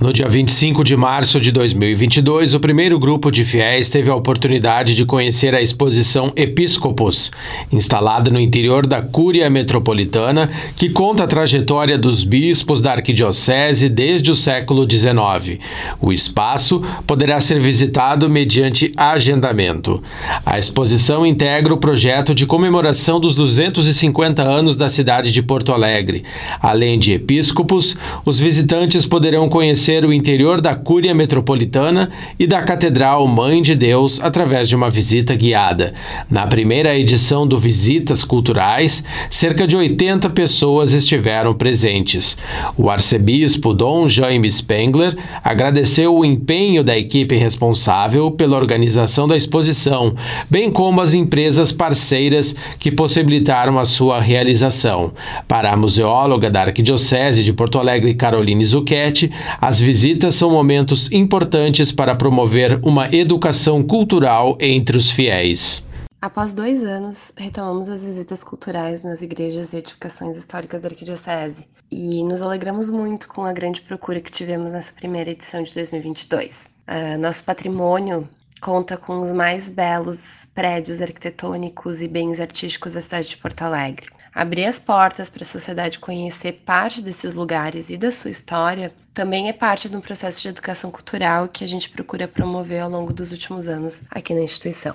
No dia 25 de março de 2022, o primeiro grupo de fiéis teve a oportunidade de conhecer a exposição Episcopos, instalada no interior da Cúria Metropolitana, que conta a trajetória dos bispos da arquidiocese desde o século XIX. O espaço poderá ser visitado mediante agendamento. A exposição integra o projeto de comemoração dos 250 anos da cidade de Porto Alegre. Além de episcopos, os visitantes poderão conhecer conhecer o interior da Cúria Metropolitana e da Catedral Mãe de Deus através de uma visita guiada. Na primeira edição do Visitas Culturais, cerca de 80 pessoas estiveram presentes. O arcebispo Dom Jaime Spengler agradeceu o empenho da equipe responsável pela organização da exposição, bem como as empresas parceiras que possibilitaram a sua realização. Para a museóloga da Arquidiocese de Porto Alegre, Caroline Zucchetti, as visitas são momentos importantes para promover uma educação cultural entre os fiéis. Após dois anos, retomamos as visitas culturais nas igrejas e edificações históricas da Arquidiocese e nos alegramos muito com a grande procura que tivemos nessa primeira edição de 2022. Uh, ah, nosso patrimônio conta com os mais belos prédios arquitetônicos e bens artísticos da cidade de Porto Alegre. Abrir as portas para a sociedade conhecer parte desses lugares e da sua história também é parte de um processo de educação cultural que a gente procura promover ao longo dos últimos anos aqui na instituição.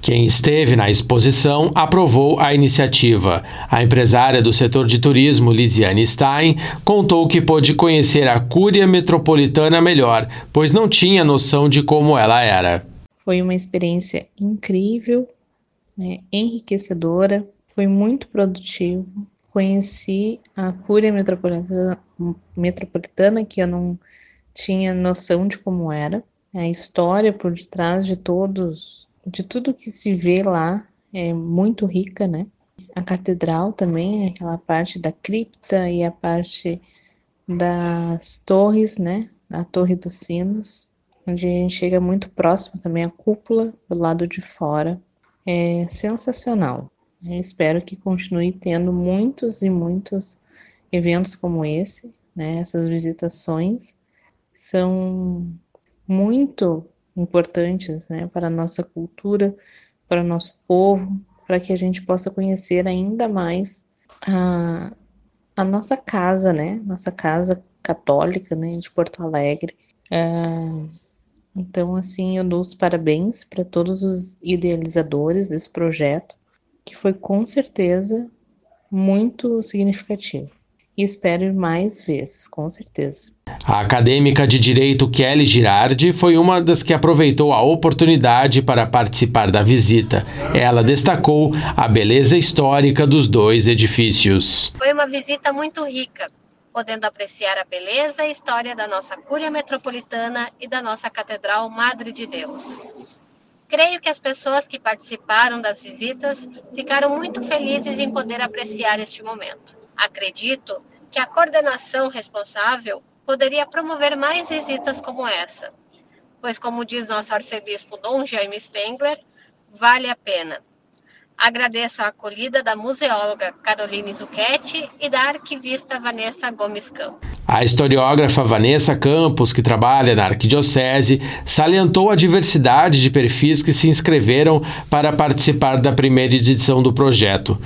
Quem esteve na exposição aprovou a iniciativa. A empresária do setor de turismo, Lisiane Stein, contou que pôde conhecer a Cúria Metropolitana melhor, pois não tinha noção de como ela era. Foi uma experiência incrível, né, enriquecedora, foi muito produtivo. Conheci a Cúria Metropolitana, Metropolitana, que eu não tinha noção de como era. A história por detrás de todos, de tudo que se vê lá, é muito rica, né? A catedral também, aquela parte da cripta e a parte das torres, né? A Torre dos Sinos, onde a gente chega muito próximo também à cúpula do lado de fora. É sensacional. Eu espero que continue tendo muitos e muitos eventos como esse, né? Essas visitações são muito importantes, né, para a nossa cultura, para o nosso povo, para que a gente possa conhecer ainda mais a, a nossa casa, né, nossa casa católica, né, de Porto Alegre. Ah, então, assim, eu dou os parabéns para todos os idealizadores desse projeto, que foi com certeza muito significativo. E espero ir mais vezes, com certeza. A acadêmica de Direito Kelly Girardi foi uma das que aproveitou a oportunidade para participar da visita. Ela destacou a beleza histórica dos dois edifícios. Foi uma visita muito rica, podendo apreciar a beleza e história da nossa Cúria Metropolitana e da nossa Catedral Madre de Deus. Creio que as pessoas que participaram das visitas ficaram muito felizes em poder apreciar este momento. Acredito que a coordenação responsável poderia promover mais visitas como essa, pois, como diz nosso arcebispo Dom Jaime Spengler, vale a pena. Agradeço a acolhida da museóloga Caroline Zucchetti e da arquivista Vanessa Gomes Campos. A historiógrafa Vanessa Campos, que trabalha na Arquidiocese, salientou a diversidade de perfis que se inscreveram para participar da primeira edição do projeto.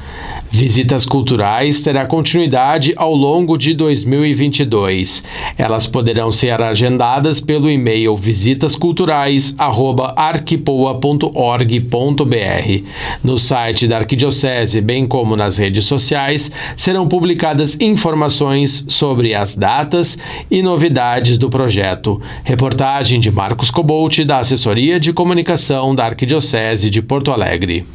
Visitas culturais terá continuidade ao longo de 2022. Elas poderão ser agendadas pelo e-mail visitasculturais@arquipoa.org.br. No site da Arquidiocese, bem como nas redes sociais, serão publicadas informações sobre as datas datas e novidades do projeto. Reportagem de Marcos Cobolt, da Assessoria de Comunicação da Arquidiocese de Porto Alegre.